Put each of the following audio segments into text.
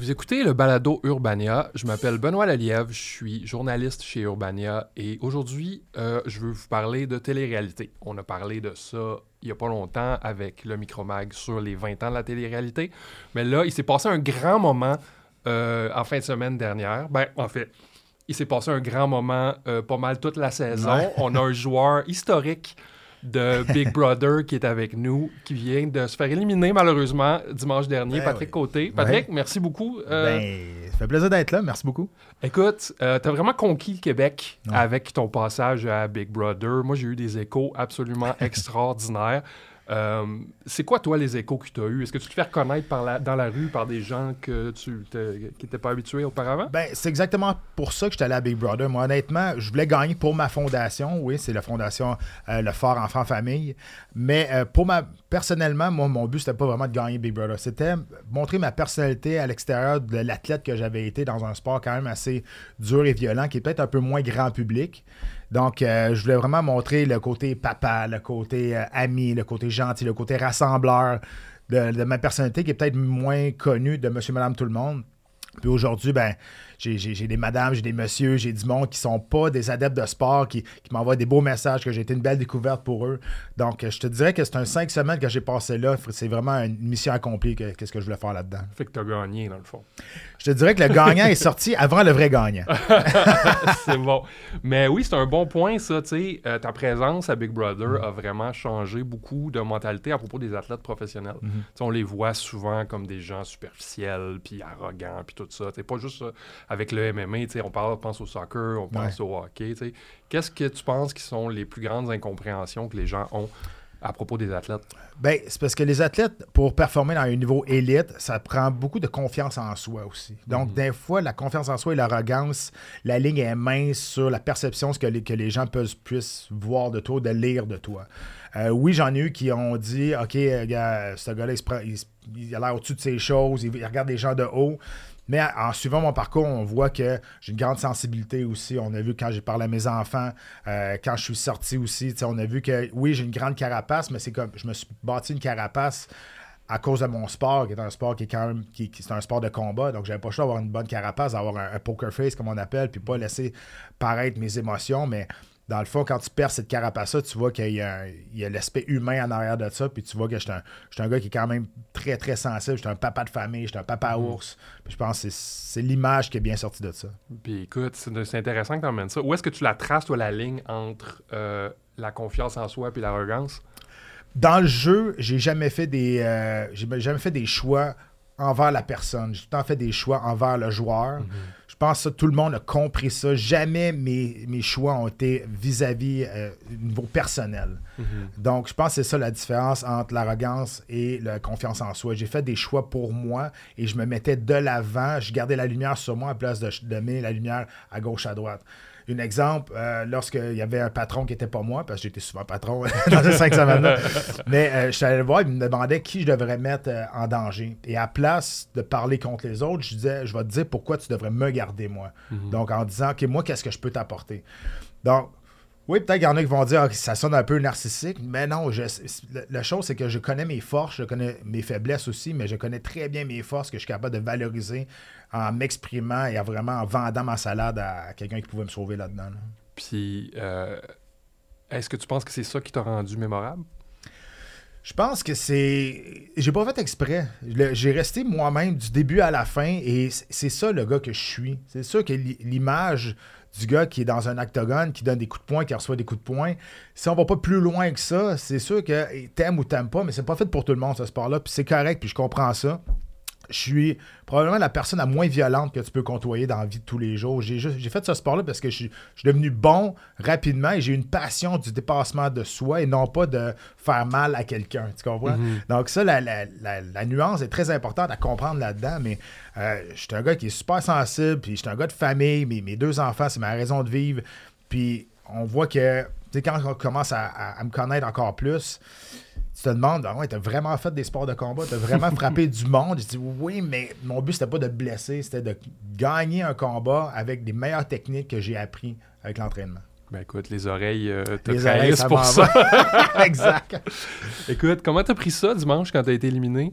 Vous écoutez le balado Urbania. Je m'appelle Benoît Lalièvre, je suis journaliste chez Urbania et aujourd'hui, euh, je veux vous parler de télé-réalité. On a parlé de ça il n'y a pas longtemps avec le Micromag sur les 20 ans de la télé-réalité. Mais là, il s'est passé un grand moment euh, en fin de semaine dernière. Ben, en fait, il s'est passé un grand moment euh, pas mal toute la saison. Ouais. On a un joueur historique de Big Brother qui est avec nous, qui vient de se faire éliminer malheureusement dimanche dernier, Ben Patrick oui. Côté. Patrick, Ouais. merci beaucoup. Euh, Ben, ça fait plaisir d'être là. Merci beaucoup. Écoute, tu as vraiment conquis le Québec Ouais. avec ton passage à Big Brother. Moi, j'ai eu des échos absolument extraordinaires. Euh, c'est quoi, toi, les échos que tu as eus? Est-ce que tu te fais reconnaître dans la rue par des gens que tu qui n'étaient pas habitués auparavant? Ben, c'est exactement pour ça que j'étais allé à Big Brother. Moi, honnêtement, je voulais gagner pour ma fondation. Oui, c'est la fondation euh, Le Fort Enfant Famille. Mais euh, pour ma personnellement, moi, mon but, c'était pas vraiment de gagner Big Brother. C'était montrer ma personnalité à l'extérieur de l'athlète que j'avais été dans un sport quand même assez dur et violent, qui est peut-être un peu moins grand public. Donc, euh, je voulais vraiment montrer le côté papa, le côté euh, ami, le côté gentil, le côté rassembleur de, de ma personnalité qui est peut-être moins connue de monsieur, madame, tout le monde. Puis aujourd'hui, ben, j'ai j'ai- j'ai des madames, j'ai des messieurs, j'ai du monde qui sont pas des adeptes de sport, qui, qui m'envoient des beaux messages, que j'ai été une belle découverte pour eux. Donc, euh, je te dirais que c'est un cinq semaines que j'ai passé là. C'est vraiment une mission accomplie, que- qu'est-ce que je voulais faire là-dedans. Fait que tu as gagné, dans le fond. Je te dirais que le gagnant est sorti avant le vrai gagnant. c'est bon. Mais oui, c'est un bon point, ça. tu sais. Euh, ta présence à Big Brother a vraiment changé beaucoup de mentalité à propos des athlètes professionnels. Sais, On les voit souvent comme des gens superficiels, puis arrogants, puis tout ça. C'est pas juste ça. Avec le MMA. On parle, pense au soccer, on pense au hockey. Qu'est-ce que tu penses qui sont les plus grandes incompréhensions que les gens ont à propos des athlètes? Ben, c'est parce que les athlètes, pour performer dans un niveau élite, ça prend beaucoup de confiance en soi aussi. Donc, des fois, la confiance en soi et l'arrogance, la ligne est mince sur la perception ce que les, que les gens peuvent, puissent voir de toi, de lire de toi. Euh, oui, j'en ai eu qui ont dit OK, euh, gars, ce gars-là, il, a l'air au-dessus de ses choses, il, il regarde les gens de haut. Mais en suivant mon parcours, on voit que j'ai une grande sensibilité aussi. On a vu quand j'ai parlé à mes enfants, euh, quand je suis sorti aussi, on a vu que oui, j'ai une grande carapace, mais c'est comme je me suis bâti une carapace à cause de mon sport, qui est un sport qui est quand même qui, c'est un sport de combat. Donc j'avais pas le choix d'avoir une bonne carapace, d'avoir un, un poker face comme on appelle, puis pas laisser paraître mes émotions, mais dans le fond, quand tu perds cette carapace-là, tu vois qu'il y a, l'aspect humain en arrière de ça, puis tu vois que je suis un, gars qui est quand même très, très sensible. Je suis un papa de famille, je suis un papa ours. Puis je pense que c'est- l'image qui est bien sortie de ça. Puis écoute, c'est intéressant que tu emmènes ça. Où est-ce que tu la traces, toi, la ligne entre euh, la confiance en soi et l'arrogance? Dans le jeu, j'ai jamais fait des euh, j'ai jamais fait des choix envers la personne. J'ai tout le temps fait des choix envers le joueur. Je pense que tout le monde a compris ça. Jamais mes, mes choix ont été vis-à-vis euh, niveau personnel. Donc, je pense que c'est ça la différence entre l'arrogance et la confiance en soi. J'ai fait des choix pour moi et je me mettais de l'avant. Je gardais la lumière sur moi à place de, de mettre la lumière à gauche, à droite. Un exemple, euh, lorsqu'il y avait un patron qui n'était pas moi, parce que j'étais souvent patron dans ces cinq semaines-là, mais euh, je suis allé le voir, il me demandait qui je devrais mettre euh, en danger. Et à place de parler contre les autres, je disais, je vais te dire pourquoi tu devrais me garder moi. Donc en disant, OK, moi, qu'est-ce que je peux t'apporter? Donc, oui, peut-être qu'il y en a qui vont dire que ça sonne un peu narcissique, mais non, je, la chose, c'est que je connais mes forces, je connais mes faiblesses aussi, mais je connais très bien mes forces que je suis capable de valoriser en m'exprimant et en vraiment en vendant ma salade à quelqu'un qui pouvait me sauver là-dedans. là. Puis, euh, est-ce que tu penses que c'est ça qui t'a rendu mémorable? Je pense que c'est. J'ai pas fait exprès. J'ai resté moi-même du début à la fin et c'est ça le gars que je suis. C'est sûr que l'i- l'image du gars qui est dans un octogone, qui donne des coups de poing, qui reçoit des coups de poing, si on va pas plus loin que ça, c'est sûr que t'aimes ou t'aimes pas, mais c'est pas fait pour tout le monde ce sport-là, puis c'est correct, puis je comprends ça. Je suis probablement la personne la moins violente que tu peux côtoyer dans la vie de tous les jours. J'ai juste- j'ai fait ce sport-là parce que je suis, je suis devenu bon rapidement et j'ai une passion du dépassement de soi et non pas de faire mal à quelqu'un. Tu comprends? Donc ça, la, la- la- la nuance est très importante à comprendre là-dedans, mais euh, je suis un gars qui est super sensible, puis je suis un gars de famille, mes, mes deux enfants, c'est ma raison de vivre. Puis on voit que, quand on commence à, à- à me connaître encore plus, tu te demandes, ah ouais, t'as vraiment fait des sports de combat, t'as vraiment frappé du monde. Je dis oui, mais mon but c'était pas de blesser, c'était de gagner un combat avec les meilleures techniques que j'ai appris avec l'entraînement. Ben écoute, les oreilles euh, te Les oreilles, ça pour ça. exact. écoute, comment t'as pris ça dimanche quand t'as été éliminé?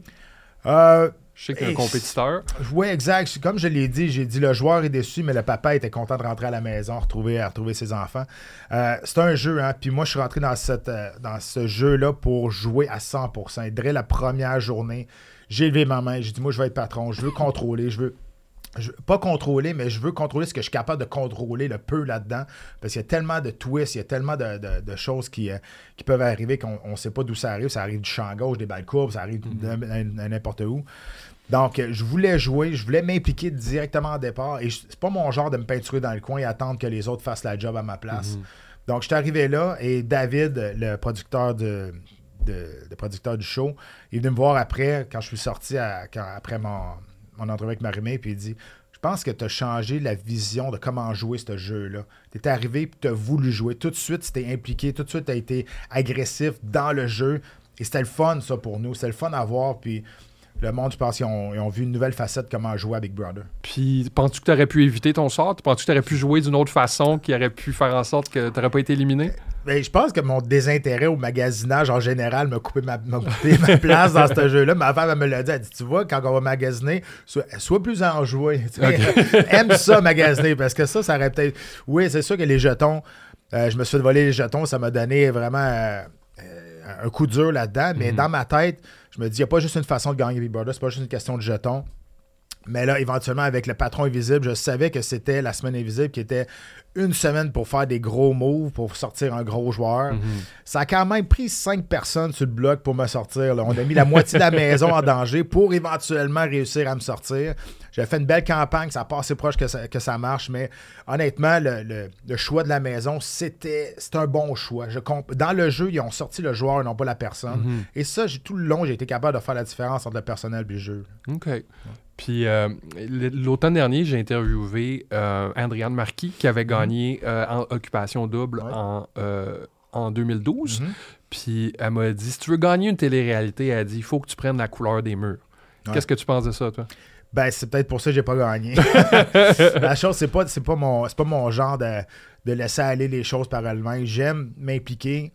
Euh, Je sais que t'es un compétiteur. Oui, exact. Comme je l'ai dit, j'ai dit le joueur est déçu, mais le papa était content de rentrer à la maison, retrouver, retrouver ses enfants. Euh, c'est un jeu, hein. Puis moi, je suis rentré dans, cette, euh, dans ce jeu-là pour jouer à 100%. Et dès la première journée, j'ai levé ma main, j'ai dit moi, je vais être patron, je veux contrôler, je veux. Je- pas contrôler, mais je veux contrôler ce que je suis capable de contrôler le peu là-dedans. Parce qu'il y a tellement de twists, il y a tellement de, de- de choses qui, euh, qui peuvent arriver qu'on ne sait pas d'où ça arrive. Ça arrive du champ gauche, des balles courbes, ça arrive de n'importe où. Donc, euh, je voulais jouer, je voulais m'impliquer directement au départ. Et c'est pas mon genre de me peinturer dans le coin et attendre que les autres fassent la job à ma place. Donc, je suis arrivé là et David, le producteur de, de- le producteur du show, il est venu me voir après, quand je suis sorti à- quand- après mon, mon entrevue avec Marimé, puis il dit Je pense que tu as changé la vision de comment jouer ce jeu-là. Tu es arrivé et tu as voulu jouer. Tout de suite, tu t'es impliqué, tout de suite, tu été agressif dans le jeu. Et c'était le fun, ça, pour nous. C'était le fun à voir. Puis le monde, je pense qu'ils ont, vu une nouvelle facette de comment jouer à Big Brother. Puis, penses-tu que t'aurais pu éviter ton sort? Penses-tu que t'aurais pu jouer d'une autre façon qui aurait pu faire en sorte que t'aurais pas été éliminé? Ben, je pense que mon désintérêt au magasinage en général m'a coupé ma, m'a coupé ma place dans ce jeu-là. Ma femme elle me l'a dit. Elle dit Tu vois, quand on va magasiner, sois, sois plus enjoué. Aime ça magasiner parce que ça, ça aurait peut-être. Oui, c'est sûr que les jetons, euh, je me suis fait voler les jetons, ça m'a donné vraiment euh, un coup dur là-dedans. Mais dans ma tête, je me dis Il n'y a pas juste une façon de gagner Big Brother, c'est pas juste une question de jetons. Mais là, éventuellement, avec le patron invisible, je savais que c'était la semaine invisible qui était une semaine pour faire des gros moves, pour sortir un gros joueur. Ça a quand même pris cinq personnes sur le bloc pour me sortir. là. On a mis la moitié de la maison en danger pour éventuellement réussir à me sortir. J'ai fait une belle campagne, ça a passé proche que ça, que ça marche, mais honnêtement, le, le- le choix de la maison, c'était un bon choix. Je Dans le jeu, ils ont sorti le joueur et non pas la personne. Et ça, tout le long, j'ai été capable de faire la différence entre le personnel et le jeu. OK. Puis euh, l'automne dernier, j'ai interviewé euh, Andriane Marquis qui avait gagné euh, en occupation double Ouais. en, euh, en 2012. Mhm. Puis elle m'a dit si tu veux gagner une télé-réalité, elle a dit il faut que tu prennes la couleur des murs. Ouais. Qu'est-ce que tu penses de ça, toi? Ben, c'est peut-être pour ça que j'ai pas gagné. la chose, c'est pas, c'est pas mon, c'est pas mon genre de, de laisser aller les choses par elles-mêmes. J'aime m'impliquer.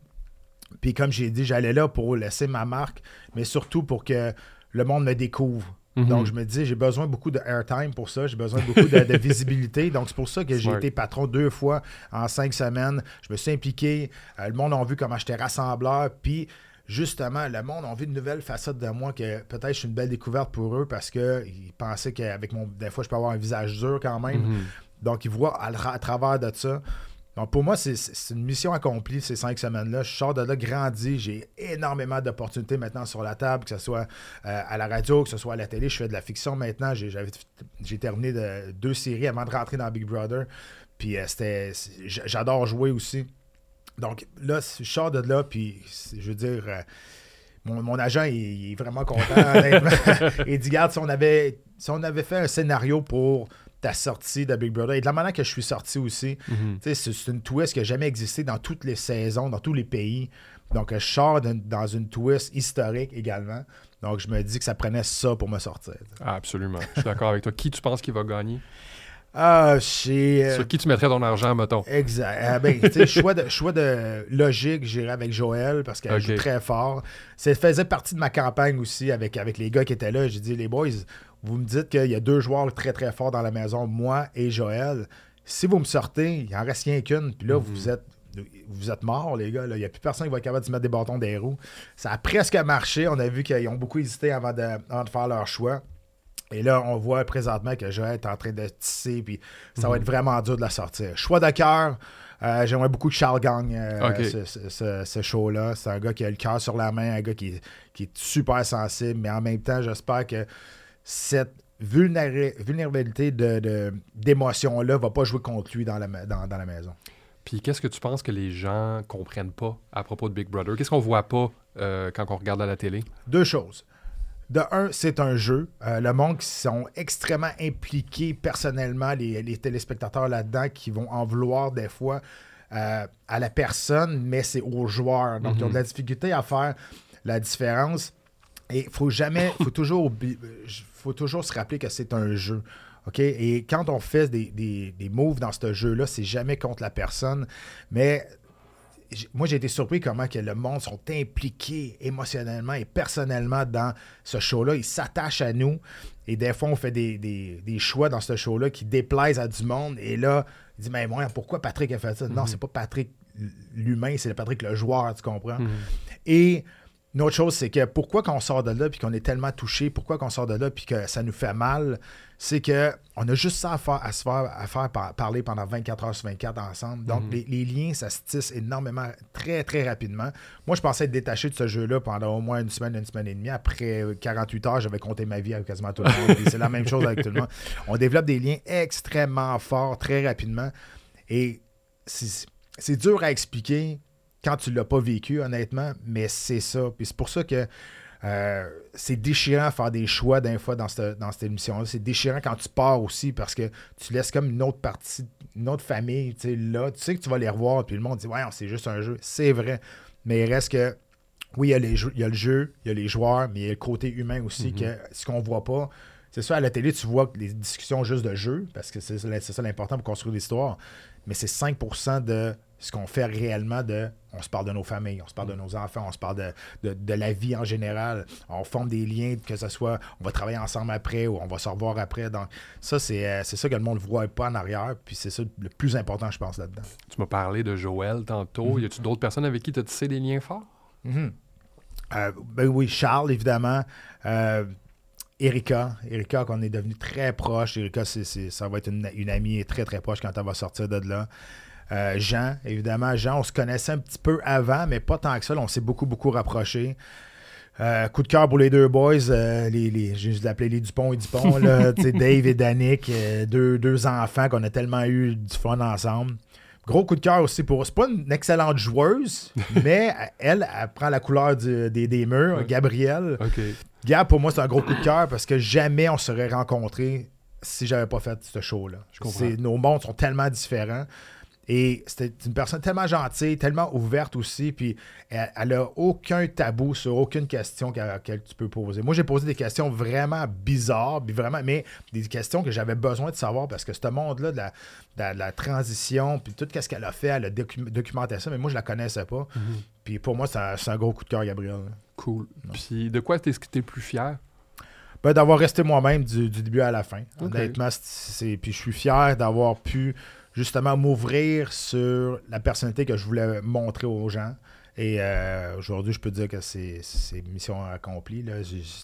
Puis comme j'ai dit, j'allais là pour laisser ma marque, mais surtout pour que le monde me découvre. Mhm. Donc, je me dis, j'ai besoin beaucoup de airtime pour ça. J'ai besoin beaucoup de, de visibilité. Donc, c'est pour ça que j'ai été patron deux fois en cinq semaines. Je me suis impliqué. Euh, le monde a vu comment j'étais rassembleur. Puis, justement, le monde a vu une nouvelle facette de moi que peut-être je suis une belle découverte pour eux parce qu'ils pensaient qu'avec mon. Des fois, je peux avoir un visage dur quand même. Mhm. Donc, ils voient à, à travers de ça. Donc, pour moi, c'est- une mission accomplie ces cinq semaines-là. Je sors de là grandi. J'ai énormément d'opportunités maintenant sur la table, que ce soit euh, à la radio, que ce soit à la télé. Je fais de la fiction maintenant. J'ai terminé de, deux séries avant de rentrer dans Big Brother. Puis, euh, c'était. J'adore jouer aussi. Donc, là, je sors de là, puis je veux dire. euh, mon, mon agent, il, il est vraiment content, il dit, regarde, si on, avait, si on avait fait un scénario pour ta sortie de Big Brother, et de la manière que je suis sorti aussi, Mhm. c'est une twist qui n'a jamais existé dans toutes les saisons, dans tous les pays. Donc, je sors dans une twist historique également. Donc, je me dis que ça prenait ça pour me sortir. Ah, absolument. Je suis d'accord avec toi. Qui tu penses qui va gagner? Ah, euh, Sur qui tu mettrais ton argent, mettons? Exact. Ah, ben, choix de, choix de logique, j'irais avec Joël parce qu'elle Ok. joue très fort. Ça faisait partie de ma campagne aussi avec, avec les gars qui étaient là. J'ai dit, les boys, vous me dites qu'il y a deux joueurs très très forts dans la maison, moi et Joël. Si vous me sortez, il en reste rien qu'une, puis là, vous êtes vous êtes morts, les gars. Il n'y a plus personne qui va être capable de se mettre des bâtons des roues. Ça a presque marché. On a vu qu'ils ont beaucoup hésité avant de, avant de faire leur choix. Et là, on voit présentement que Joël est en train de tisser, puis ça va être vraiment dur de la sortir. Choix de cœur. euh, J'aimerais beaucoup que Charles gagne euh, Ok. ce, ce- ce- ce show-là. C'est un gars qui a le cœur sur la main, un gars qui, qui est super sensible, mais en même temps, j'espère que cette vulnéra- vulnérabilité de- d'émotion-là va pas jouer contre lui dans la, ma- dans, dans la maison. Puis qu'est-ce que tu penses que les gens comprennent pas à propos de Big Brother? Qu'est-ce qu'on voit pas euh, quand on regarde à la télé? Deux choses. De un, c'est un jeu. Euh, le monde qui sont extrêmement impliqués personnellement, les, les téléspectateurs là-dedans, qui vont en vouloir des fois euh, à la personne, mais c'est aux joueurs. Donc, ils ont de la difficulté à faire la différence. Et il faut jamais, faut toujours, oublier- faut toujours se rappeler que c'est un jeu. OK? Et quand on fait des, des, des moves dans ce jeu-là, c'est jamais contre la personne, mais moi, j'ai été surpris comment que le monde sont impliqués émotionnellement et personnellement dans ce show-là. Ils s'attachent à nous. Et des fois, on fait des, des- des choix dans ce show-là qui déplaisent à du monde. Et là, il dit, mais moi, pourquoi Patrick a fait ça? Non, c'est pas Patrick l'humain, c'est Patrick le joueur, tu comprends? Et une autre chose, c'est que pourquoi quand on sort de là puis qu'on est tellement touché, pourquoi qu'on sort de là puis que ça nous fait mal, c'est que on a juste ça à faire, à se faire, à faire par- parler pendant 24 heures sur 24 ensemble. Donc, les, les liens, ça se tisse énormément, très, très rapidement. Moi, je pensais être détaché de ce jeu-là pendant au moins une semaine, une semaine et demie. Après euh, 48 heures, j'avais compté ma vie avec quasiment tout le monde. C'est la même chose avec tout le monde. On développe des liens extrêmement forts, très rapidement. Et c'est c'est dur à expliquer quand tu l'as pas vécu, honnêtement, mais c'est ça. Puis c'est pour ça que euh, c'est déchirant de faire des choix d'un fois dans cette, dans cette émission-là. C'est déchirant quand tu pars aussi parce que tu laisses comme une autre partie, une autre famille, tu sais, là. Tu sais que tu vas les revoir, puis le monde dit, ouais, c'est juste un jeu. C'est vrai. Mais il reste que, oui, il y, a les il y a le jeu, il y a les joueurs, mais il y a le côté humain aussi, que ce qu'on voit pas. C'est ça, à la télé, tu vois les discussions juste de jeu, parce que c'est ça l'important pour construire l'histoire, mais c'est 5% de ce qu'on fait réellement de on se parle de nos familles, on se parle de nos enfants, on se parle de, de, de la vie en général, on forme des liens, que ce soit on va travailler ensemble après ou on va se revoir après. Donc, ça, c'est euh, c'est ça que le monde ne voit pas en arrière, puis c'est ça le plus important, je pense, là-dedans. Tu m'as parlé de Joël tantôt. Y a-tu d'autres personnes avec qui tu as tissé des liens forts? Euh, ben oui, Charles, évidemment. Euh, Erika, Erika, qu'on est devenu très proche. Erika, ça va être une, une amie très, très proche quand elle va sortir de là. Euh, Jean, évidemment. Jean, on se connaissait un petit peu avant, mais pas tant que ça. là, on s'est beaucoup, beaucoup rapprochés. Euh, coup de cœur pour les deux boys, euh, les, les, je les appelais les Dupont et Dupont, là, Dave et Danick, euh, deux, deux enfants qu'on a tellement eu du fun ensemble. Gros coup de cœur aussi pour. C'est pas une excellente joueuse, mais elle, elle prend la couleur du- des, des murs. Ouais. Gabrielle. OK. Gab, pour moi, c'est un gros coup de cœur parce que jamais on serait rencontrés si j'avais pas fait ce show-là. Nos mondes sont tellement différents. Et c'était une personne tellement gentille, tellement ouverte aussi, puis elle, elle a aucun tabou sur aucune question qu'elle qu'elle tu peux poser. Moi, j'ai posé des questions vraiment bizarres, puis vraiment, mais des questions que j'avais besoin de savoir parce que ce monde-là de la, de la- de la transition, puis tout ce qu'elle a fait, elle a docu- documenté ça, mais moi, je la connaissais pas. Puis pour moi, c'est un, gros coup de cœur, Gabriel. Cool. Puis de quoi est-ce que tu es le plus fier? Ben, d'avoir resté moi-même du, du début à la fin. Honnêtement, c'est, puis je suis fier d'avoir pu justement m'ouvrir sur la personnalité que je voulais montrer aux gens. Et euh, aujourd'hui, je peux dire que c'est, mission accomplie.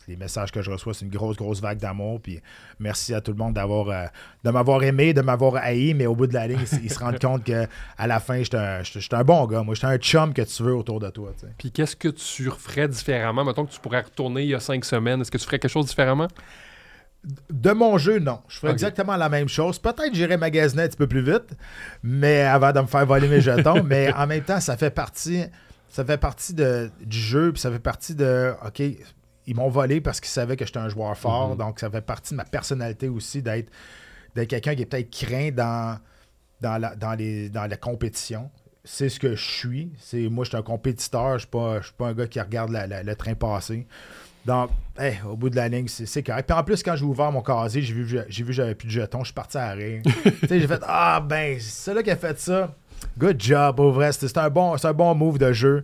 Les messages que je reçois, c'est une grosse, grosse vague d'amour. Puis merci à tout le monde euh, de m'avoir aimé, de m'avoir haï, mais au bout de la ligne, ils, se rendent compte qu'à la fin, j'étais un, un bon gars. Moi, j'étais un chum que tu veux autour de toi. Puis qu'est-ce que tu referais différemment? Mettons que tu pourrais retourner il y a cinq semaines. Est-ce que tu ferais quelque chose différemment? De mon jeu, non. Je ferais exactement la même chose. Peut-être que j'irais magasiner un petit peu plus vite, mais avant de me faire voler mes jetons. mais en même temps, ça fait partie, ça fait partie de, du jeu, puis ça fait partie de OK, ils m'ont volé parce qu'ils savaient que j'étais un joueur fort. Donc, ça fait partie de ma personnalité aussi d'être, d'être quelqu'un qui est peut-être craint dans, dans, la, dans, les, dans la compétition. C'est ce que je suis. C'est, moi, je suis un compétiteur. Je ne suis, suis pas un gars qui regarde la- la- le train passer. Donc, hey, au bout de la ligne, c'est, correct. Puis en plus, quand j'ai ouvert mon casier, j'ai vu, j'ai vu que j'avais plus de jetons. Je suis parti à rire. tu sais, j'ai fait Ah, ben, c'est là qui a fait ça. Good job, au vrai. C'était, un, bon, c'est un bon move de jeu.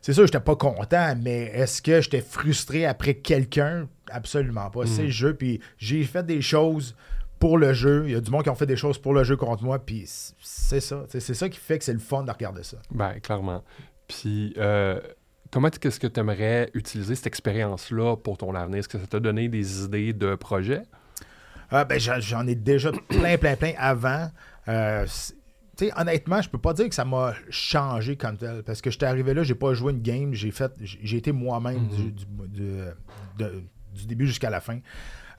C'est sûr, j'étais pas content, mais est-ce que j'étais frustré après quelqu'un? Absolument pas. C'est le jeu. Puis j'ai fait des choses pour le jeu. Il y a du monde qui ont fait des choses pour le jeu contre moi. Puis c'est ça. C'est ça qui fait que c'est le fun de regarder ça. Ben, clairement. Puis, euh, comment est-ce que tu aimerais utiliser cette expérience-là pour ton avenir? Est-ce que ça t'a donné des idées de projets? Ah, ben, j'en ai déjà plein, plein, plein avant. Euh, honnêtement, je peux pas dire que ça m'a changé comme tel. Parce que j'étais arrivé là, j'ai pas joué une game, j'ai fait j'ai été moi-même du, du, début jusqu'à la fin.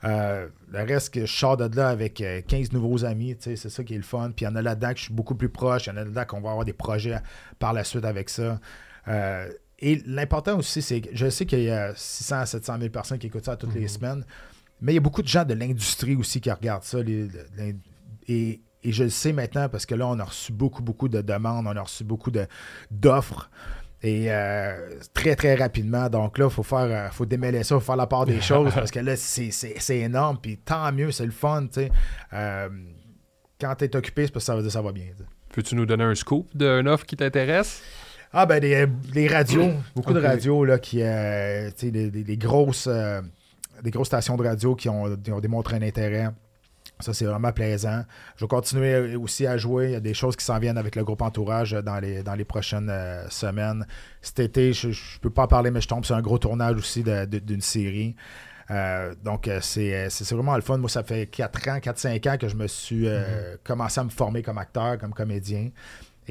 Euh, le reste, que je sors de là avec 15 euh, nouveaux amis, c'est ça qui est le fun. Puis il y en a là-dedans que je suis beaucoup plus proche, il y en a là-dedans qu'on va avoir des projets par la suite avec ça. Euh, et l'important aussi, c'est que je sais qu'il y a 600 à 700 000 personnes qui écoutent ça toutes les mhm. semaines, mais il y a beaucoup de gens de l'industrie aussi qui regardent ça. et, je le sais maintenant parce que là, on a reçu beaucoup, beaucoup de demandes, on a reçu beaucoup d'offres. Et euh, très, très rapidement. Donc là, il faut faire euh, faut démêler ça, il faut faire la part des choses parce que là, c'est énorme. Puis tant mieux, c'est le fun. Euh, quand tu es occupé, c'est parce que ça veut dire que ça va bien. Peux-tu nous donner un scoop d'une offre qui t'intéresse? Ah, ben, des, radios. Beaucoup de radios, là, qui. des, grosses, des grosses stations de radio qui ont, qui ont démontré un intérêt. Ça, c'est vraiment plaisant. Je vais continuer aussi à jouer. Il y a des choses qui s'en viennent avec le groupe Entourage dans les, dans les prochaines euh, semaines. Cet été, je ne peux pas en parler, mais je tombe sur un gros tournage aussi d'une série. Euh, donc, euh, c'est vraiment le fun. Moi, ça fait 4 ans, 4-5 ans que je me suis mm-hmm. commencé à me former comme acteur, comme comédien.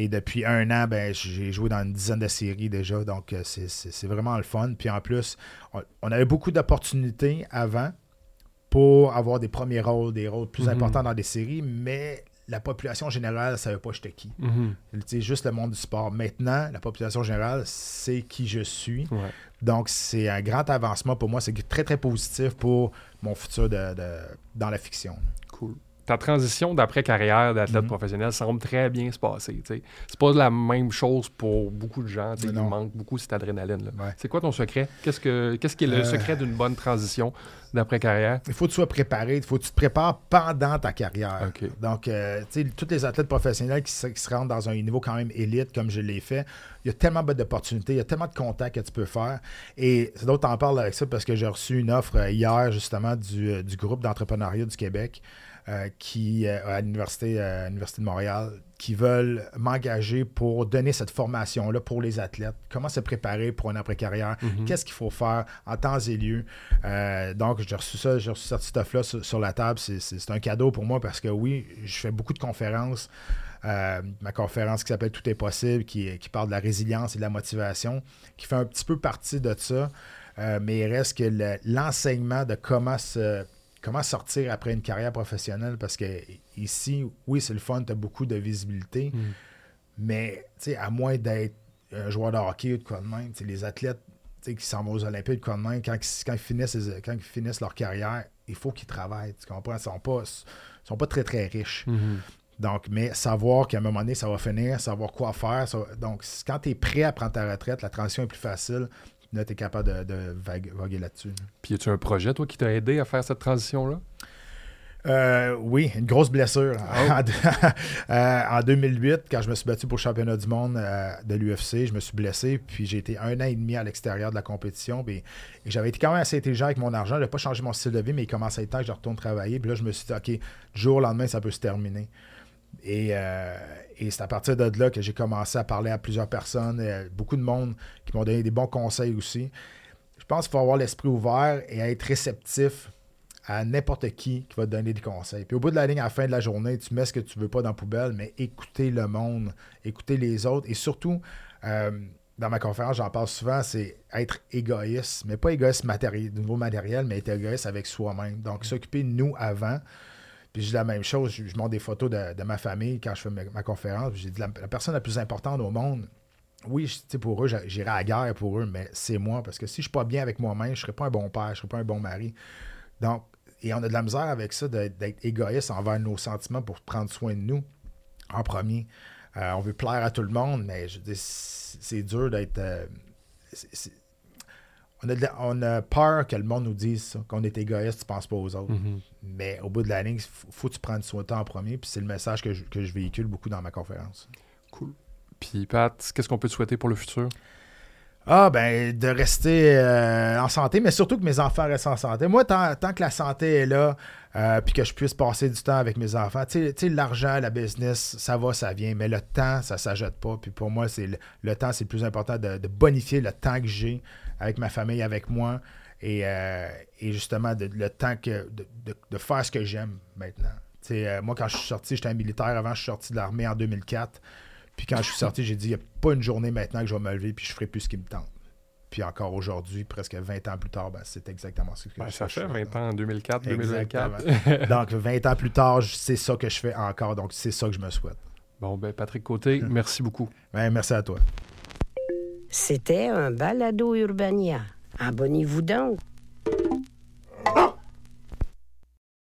Et depuis un an, ben, j'ai joué dans une dizaine de séries déjà. Donc, c'est vraiment le fun. Puis en plus, on avait beaucoup d'opportunités avant pour avoir des premiers rôles, des rôles plus mhm. importants dans des séries, mais la population générale ne savait pas j'étais qui. C'est mhm. juste le monde du sport. Maintenant, la population générale sait qui je suis. Donc, c'est un grand avancement pour moi. C'est très, très positif pour mon futur de, dans la fiction. Cool ta transition d'après-carrière d'athlète mhm. professionnel semble très bien se passer. C'est pas la même chose pour beaucoup de gens. Il manque beaucoup cette adrénaline. C'est quoi ton secret? Qu'est-ce, que, qu'est-ce qui est le euh. secret d'une bonne transition d'après-carrière? Il faut que tu sois préparé. Il faut que tu te prépares pendant ta carrière. Donc, euh, tous les athlètes professionnels qui se, rendent dans un niveau quand même élite, comme je l'ai fait, il y a tellement d'opportunités, il y a tellement de contacts que tu peux faire. Et c'est d'autres t'en parles avec ça parce que j'ai reçu une offre euh, hier, justement, du, du groupe d'entrepreneuriat du Québec. Euh, qui, euh, à l'université, euh, l'université de Montréal qui veulent m'engager pour donner cette formation-là pour les athlètes. Comment se préparer pour une après-carrière? Mhm. Qu'est-ce qu'il faut faire en temps et lieu? donc, j'ai reçu ça, j'ai reçu cette stuff-là sur, la table. C'est un cadeau pour moi parce que oui, je fais beaucoup de conférences. ma conférence qui s'appelle Tout est possible, qui, qui, parle de la résilience et de la motivation, qui fait un petit peu partie de ça. mais il reste que l'enseignement de comment se comment sortir après une carrière professionnelle? Parce que ici, oui, c'est le fun, tu as beaucoup de visibilité, mm. mais à moins d'être un joueur de hockey ou de quoi de même, les athlètes qui s'en vont aux Olympiques ou de quoi de même, quand, ils finissent, quand ils finissent leur carrière, il faut qu'ils travaillent. Tu comprends? Ils ne sont pas, sont pas très, très riches. Mm-hmm. Donc, mais savoir qu'à un moment donné, ça va finir, savoir quoi faire. donc, quand tu es prêt à prendre ta retraite, la transition est plus facile là, tu es capable de, vaguer là-dessus. Puis, as-tu un projet, toi, qui t'a aidé à faire cette transition-là? Euh, oui, une grosse blessure. Euh, en 2008, quand je me suis battu pour le championnat du monde euh, de l'UFC, je me suis blessé, puis j'ai été un an et demi à l'extérieur de la compétition. et j'avais été quand même assez intelligent avec mon argent. Je n'ai pas changé mon style de vie, mais il commençait à être temps que je retourne travailler. Puis là, je me suis dit, OK, du jour au lendemain, ça peut se terminer. Et, et c'est à partir de là que j'ai commencé à parler à plusieurs personnes, et beaucoup de monde qui m'ont donné des bons conseils aussi. Je pense qu'il faut avoir l'esprit ouvert et être réceptif à n'importe qui qui va te donner des conseils. Puis au bout de la ligne, à la fin de la journée, tu mets ce que tu veux pas dans la poubelle, mais écouter le monde, écouter les autres et surtout, euh, dans ma conférence, j'en parle souvent, c'est être égoïste, mais pas égoïste matériel, de nouveau matériel, mais être égoïste avec soi-même. Donc s'occuper de nous avant, puis j'ai la même chose, je, montre des photos de, ma famille quand je fais ma, conférence. J'ai dit la, personne la plus importante au monde, oui, pour eux, j'irai à la guerre pour eux, mais c'est moi. Parce que si je suis pas bien avec moi-même, je ne serai pas un bon père, je ne serai pas un bon mari. Donc, et on a de la misère avec ça d'être égoïste envers nos sentiments pour prendre soin de nous en premier. Euh, on veut plaire à tout le monde, mais c'est dur d'être. Euh, on a, peur que le monde nous dise qu'on est égoïste, tu penses pas aux autres. Mm-hmm. Mais au bout de la ligne, il faut, que tu prennes soin de toi en premier. Puis c'est le message que je, véhicule beaucoup dans ma conférence. Cool. Puis Pat, qu'est-ce qu'on peut te souhaiter pour le futur? Ah, ben, de rester euh, en santé, mais surtout que mes enfants restent en santé. Moi, tant, tant que la santé est là, euh, puis que je puisse passer du temps avec mes enfants, tu sais, l'argent, la business, ça va, ça vient, mais le temps, ça ne s'ajoute pas. Puis pour moi, c'est le, temps, c'est le plus important de, bonifier le temps que j'ai avec ma famille, avec moi, et, euh, justement, le temps que, de, faire ce que j'aime maintenant. moi, quand je suis sorti, j'étais un militaire. Avant, je suis sorti de l'armée en 2004. Puis quand je suis sorti, j'ai dit, il n'y a pas une journée maintenant que je vais me lever puis je ferai plus ce qui me tente. Puis encore aujourd'hui, presque 20 ans plus tard, ben, c'est exactement ce que ben, je Ça fait 20 ans, 2004, 2024. donc 20 ans plus tard, c'est ça que je fais encore. Donc c'est ça que je me souhaite. Bon, ben Patrick Côté, merci beaucoup. Ben, merci à toi. C'était un balado Urbania. Abonnez-vous donc.